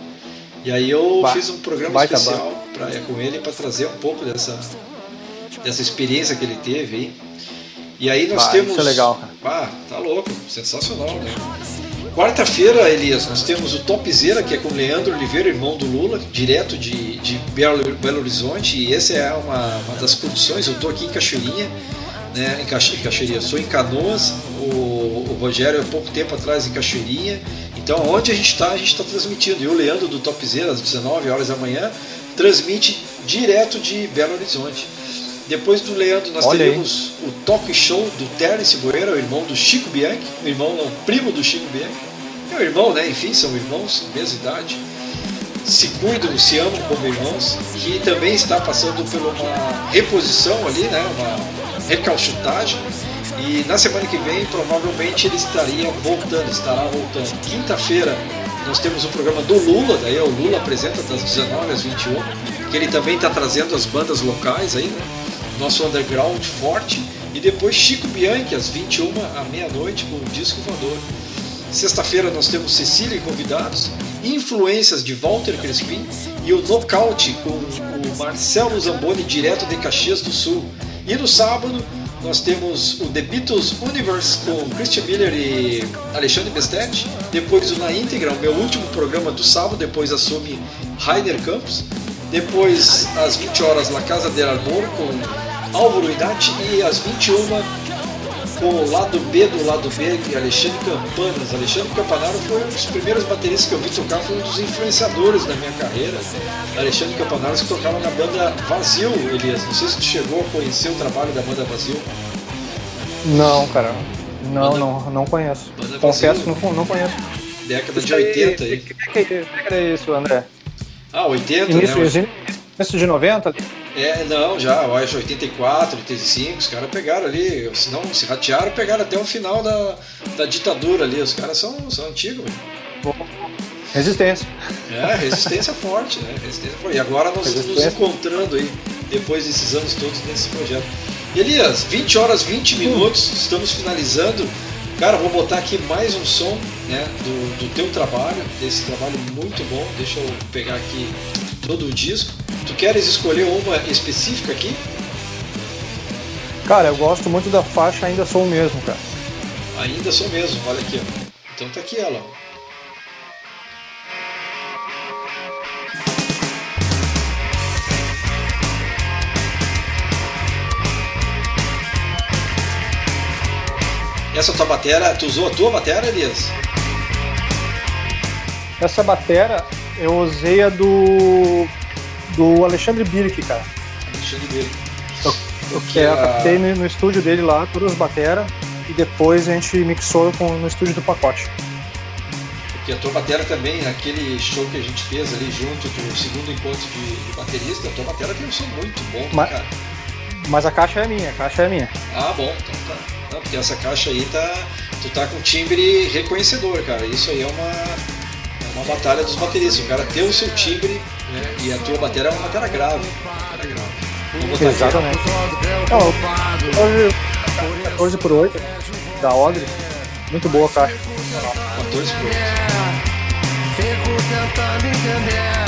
E aí eu fiz um programa especial pra, com ele para trazer um pouco dessa, dessa experiência que ele teve aí. E aí nós Bah, temos. isso é legal, cara. Ah, tá louco, sensacional, né? Quarta-feira, Elias, nós temos o Topzera, que é com o Leandro Oliveira, irmão do Lula, direto de, de Belo, Belo Horizonte, e essa é uma, uma das produções. Eu estou aqui em Cachoeirinha, né, em, Cacho, em Cachoeirinha, sou em Canoas, o, o Rogério há pouco tempo atrás em Cachoeirinha. Então, onde a gente está, a gente está transmitindo. E o Leandro do Topzera, às 19 horas da manhã, transmite direto de Belo Horizonte. Depois do Leandro, nós Olha aí. teremos o Talk Show do Terence Boeira, o irmão do Chico Bianchi, o irmão não, primo do Chico Bianchi. É o irmão, né? Enfim, são irmãos, mesma idade. Se cuidam, se amam como irmãos, que também está passando por uma reposição ali, né? Uma recalchutagem. E na semana que vem, provavelmente ele estaria voltando, estará voltando. Quinta-feira, nós temos o programa do Lula, daí é o Lula apresenta das 19 às 21, que ele também está trazendo as bandas locais aí, né? Nosso underground forte. E depois Chico Bianchi, às 21 à meia-noite, com o disco voador. Sexta-feira nós temos Cecília e convidados, influências de Walter Crispim e o Nocaute com o Marcelo Zamboni, direto de Caxias do Sul. E no sábado nós temos o The Beatles Universe com Christian Miller e Alexandre Bestetti. Depois o Na Íntegra, o meu último programa do sábado, depois assume Rainer Campos. Depois, às 20 horas, La Casa del Arbor com Álvaro Idati e às 21 com o lado B do lado B de Alexandre Campanas. Alexandre Campanaro foi um dos primeiros bateristas que eu vi tocar, foi um dos influenciadores da minha carreira. Alexandre Campanaro que tocava na banda Vazio, Elias. Não sei se tu chegou a conhecer o trabalho da banda Vazio. Não, cara. Não, Banda- não, não conheço. Confesso que não, não conheço. Década de Isso aí, 80 aí. Que que era isso, André? Ah, 80, Início, né? início de 90? ali? É, não, já, eu acho 84, 85, os caras pegaram ali, se não se ratearam, pegaram até o final da, da ditadura ali. Os caras são, são antigos, velho. Resistência. É, resistência forte, né? Resistência forte. E agora nós estamos nos encontrando aí, depois desses anos todos nesse projeto. Elias, 20 horas 20 minutos, estamos finalizando. Cara, vou botar aqui mais um som né, do, do teu trabalho, desse trabalho muito bom. Deixa eu pegar aqui todo o disco. Tu queres escolher uma específica aqui? Cara, eu gosto muito da faixa Ainda Sou o Mesmo, cara. Ainda sou mesmo, olha aqui, ó. Então tá aqui ela, ó. Essa tua batera, tu usou a tua batera, Elias? Essa batera eu usei a do. Do Alexandre Birk, cara. Alexandre Verde. Eu Que que é, a- captei no, no estúdio dele lá, todas as bateras, e depois a gente mixou com, no estúdio do pacote. Porque a tua batera também, aquele show que a gente fez ali junto do segundo encontro de, de baterista, a tua batera tem um som muito bom, Mas- cara. Mas a caixa é minha, a caixa é minha. Ah, bom, então tá. Não, porque essa caixa aí tá. Tu tá com timbre reconhecedor, cara. Isso aí é uma, é uma batalha dos bateristas. O cara ter o seu timbre, né? E a tua bateria é uma bateria grave. Bateria grave. Exatamente. Não, hoje 14 por 8 da Ogre. Muito boa a caixa. 14 por Fico tentando entender,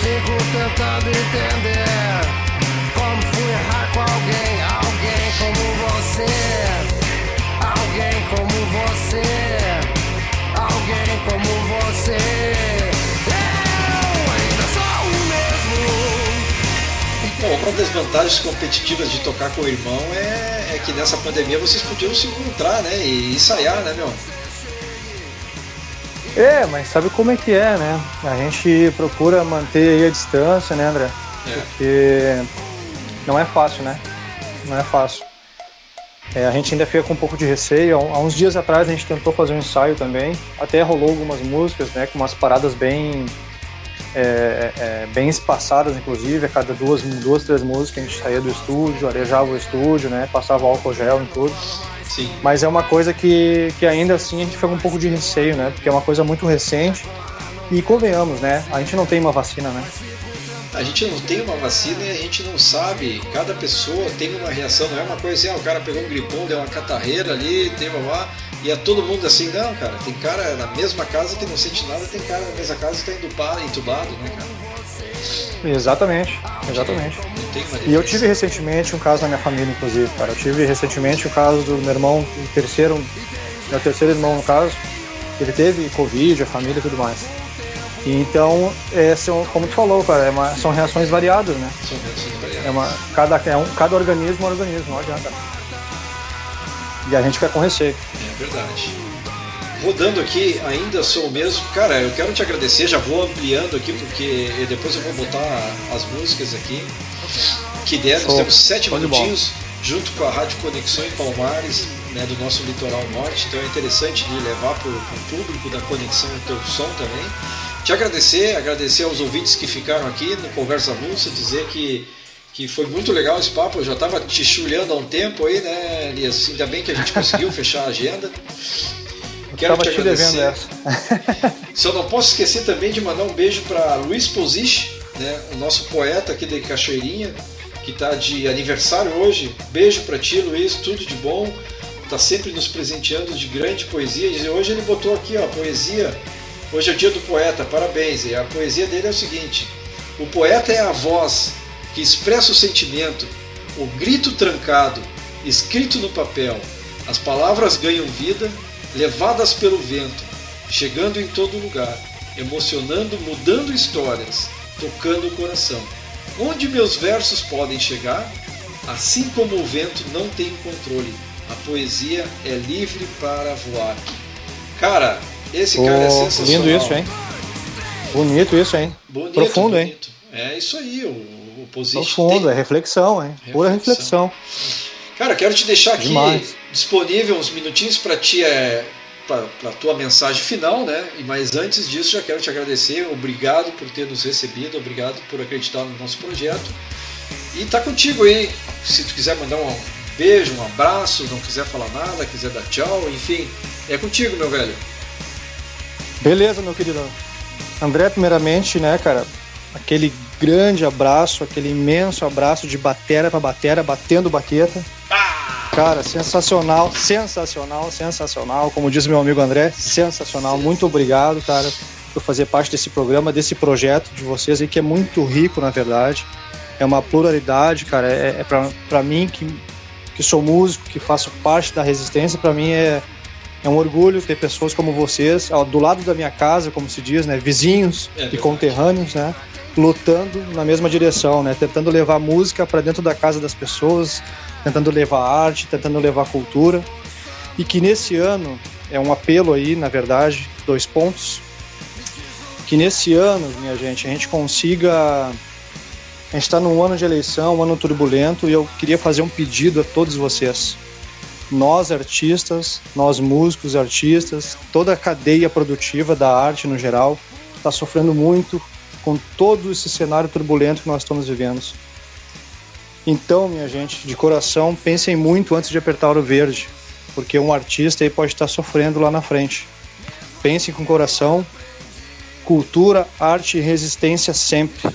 fico tentando entender uma das vantagens competitivas de tocar com o irmão é, é que nessa pandemia vocês podiam se encontrar, né? E ensaiar, né, meu? É, mas sabe como é que é, né? A gente procura manter aí a distância, né, André? É. Porque não é fácil, né? Não é fácil. É, a gente ainda fica com um pouco de receio. Há uns dias atrás a gente tentou fazer um ensaio também. Até rolou algumas músicas, né? Com umas paradas bem, é, é, bem espaçadas, inclusive. A cada duas, duas, três músicas a gente saía do estúdio, arejava o estúdio, né? Passava álcool gel em tudo. Sim. Mas é uma coisa que, que ainda assim a gente fica com um pouco de receio, né? Porque é uma coisa muito recente. E convenhamos, né? A gente não tem uma vacina, né? A gente não tem uma vacina e a gente não sabe. Cada pessoa tem uma reação, não é uma coisa assim, ah, o cara pegou um gripão, deu uma catarreira ali, tem lá, e é todo mundo assim, não, cara. Tem cara na mesma casa que não sente nada, tem cara na mesma casa que está entubado, entubado, né, cara? Exatamente, exatamente. E eu tive recentemente um caso na minha família, inclusive, cara. Eu tive recentemente o caso do meu irmão, o terceiro, meu terceiro irmão no caso, Ele teve Covid, a família e tudo mais. E então, é, são, como tu falou, cara, é uma- são reações variadas, né? São reações variadas. É uma, cada, é um, cada organismo é um organismo, não adianta. E a gente fica com receio. É verdade. Rodando aqui, ainda sou o mesmo. Cara, eu quero te agradecer, já vou ampliando aqui, porque depois eu vou botar as músicas aqui. Que der, nós Show. temos sete Show minutinhos, junto com a Rádio Conexão em Palmares, né, do nosso litoral norte. Então é interessante de levar para o público da Conexão o teu som também. Te agradecer, agradecer aos ouvintes que ficaram aqui no Conversa Russa, dizer que, que foi muito legal esse papo. Eu já estava te chulhando há um tempo aí, né, Elias? Ainda bem que a gente conseguiu fechar a agenda. Eu Quero te agradecer. essa. Só não posso esquecer também de mandar um beijo para Luiz Posich, né, o nosso poeta aqui de Cachoeirinha, que está de aniversário hoje. Beijo para ti, Luiz, tudo de bom. Tá sempre nos presenteando de grande poesia. E hoje ele botou aqui, ó, poesia. Hoje é o dia do poeta, parabéns. E a poesia dele é o seguinte: o poeta é a voz que expressa o sentimento, o grito trancado, escrito no papel. As palavras ganham vida, levadas pelo vento, chegando em todo lugar, emocionando, mudando histórias, tocando o coração. Onde meus versos podem chegar? Assim como o vento não tem controle, a poesia é livre para voar. Cara, esse cara é sensacional. lindo isso, hein? Bonito isso, hein? Bonito, Profundo, hein? bonito. É isso aí, o, o Posite Profundo, tem- é reflexão, hein? Pura Reflexão. reflexão. Cara, quero te deixar aqui Demais. disponível uns minutinhos para ti é para tua mensagem final, né? Mas antes disso já quero te agradecer, obrigado por ter nos recebido, obrigado por acreditar no nosso projeto. E tá contigo aí. Se tu quiser mandar um beijo, um abraço, não quiser falar nada, quiser dar tchau, enfim, é contigo, meu velho. Beleza, meu querido. André, primeiramente, né, cara, aquele grande abraço, aquele imenso abraço de batera pra batera, batendo baqueta. Cara, sensacional, sensacional, sensacional. Como diz meu amigo André, sensacional. Muito obrigado, cara, por fazer parte desse programa, desse projeto de vocês aí, que é muito rico, na verdade. É uma pluralidade, cara. É, é pra mim, que, que sou músico, que faço parte da resistência, pra mim é, é um orgulho ter pessoas como vocês, ó, do lado da minha casa, como se diz, né? Vizinhos É e conterrâneos, né? Lutando na mesma direção, né? Tentando levar música para dentro da casa das pessoas, tentando levar arte, tentando levar cultura. E que nesse ano, é um apelo aí, na verdade, dois pontos. Que nesse ano, minha gente, a gente consiga. A gente está num ano de eleição, um ano turbulento, e eu queria fazer um pedido a todos vocês nós artistas, nós músicos, artistas, toda a cadeia produtiva da arte no geral está sofrendo muito com todo esse cenário turbulento que nós estamos vivendo. Então, minha gente, de coração, pensem muito antes de apertar o verde, porque um artista aí pode estar sofrendo lá na frente. Pensem com coração, cultura, arte e resistência sempre.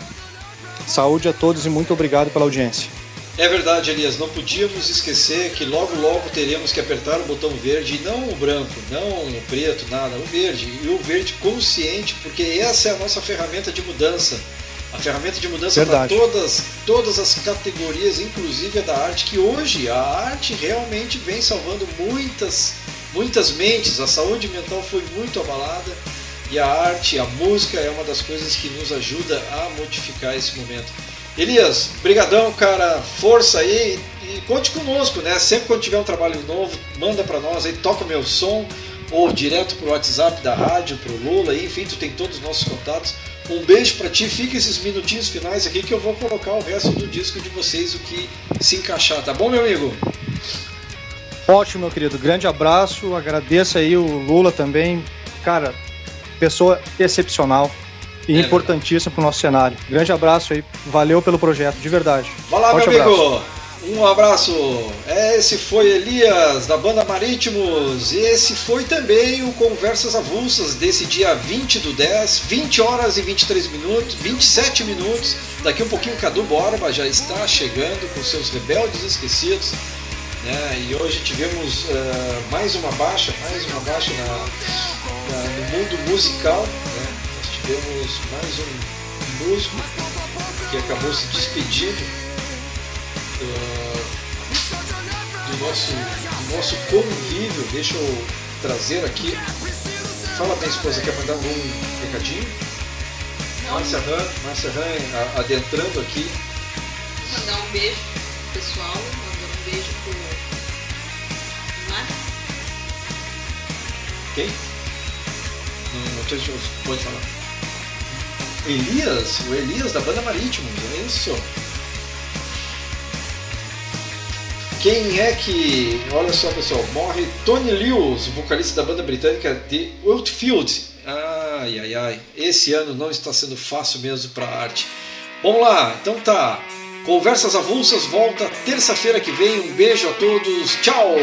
Saúde a todos e muito obrigado pela audiência. É verdade, Elias, não podíamos esquecer que logo logo teremos que apertar o botão verde e não o branco, não o preto, nada, o verde. E o verde consciente, porque essa é a nossa ferramenta de mudança. A ferramenta de mudança para todas, todas as categorias, inclusive a da arte, que hoje a arte realmente vem salvando muitas, muitas mentes. A saúde mental foi muito abalada e a arte, a música é uma das coisas que nos ajuda a modificar esse momento. Elias, brigadão, cara, força aí e conte conosco, né? Sempre quando tiver um trabalho novo, manda pra nós aí, toca meu som ou direto pro WhatsApp da rádio, pro Lula, aí, enfim, tu tem todos os nossos contatos. Um beijo pra ti, fica esses minutinhos finais aqui que eu vou colocar o resto do disco de vocês, o que se encaixar, tá bom, meu amigo? Ótimo, meu querido. Grande abraço. Agradeço aí o Lula também. Cara, pessoa excepcional e É importantíssima pro nosso cenário. Grande abraço aí. Valeu pelo projeto, de verdade. Vai lá, Forte meu abraço. amigo. Um abraço. Esse foi Elias, da banda Marítimos. E esse foi também o Conversas Avulsas desse dia 20 do 10, 20 horas e 23 minutos, 27 minutos. Daqui um pouquinho, Cadu Borba já está chegando com seus rebeldes esquecidos. Né? E hoje tivemos eh, mais uma baixa, mais uma baixa na- na- no mundo musical. Né? Nós tivemos mais um músico que acabou se despedindo do nosso, do nosso convívio. Deixa eu trazer aqui Fala minha esposa, quer mandar algum recadinho? Márcia Han, Márcia Han adentrando aqui. Vou mandar um beijo pro pessoal, mandar um beijo pro Mar. Quem? Não, não sei se pode falar. Elias, o Elias da banda Marítimo, é isso. Quem é que. Olha só pessoal, morre Tony Lewis, vocalista da banda britânica The Outfield. Ai ai ai, esse ano não está sendo fácil mesmo para a arte. Vamos lá, então tá. Conversas Avulsas volta terça-feira que vem. Um beijo a todos, tchau!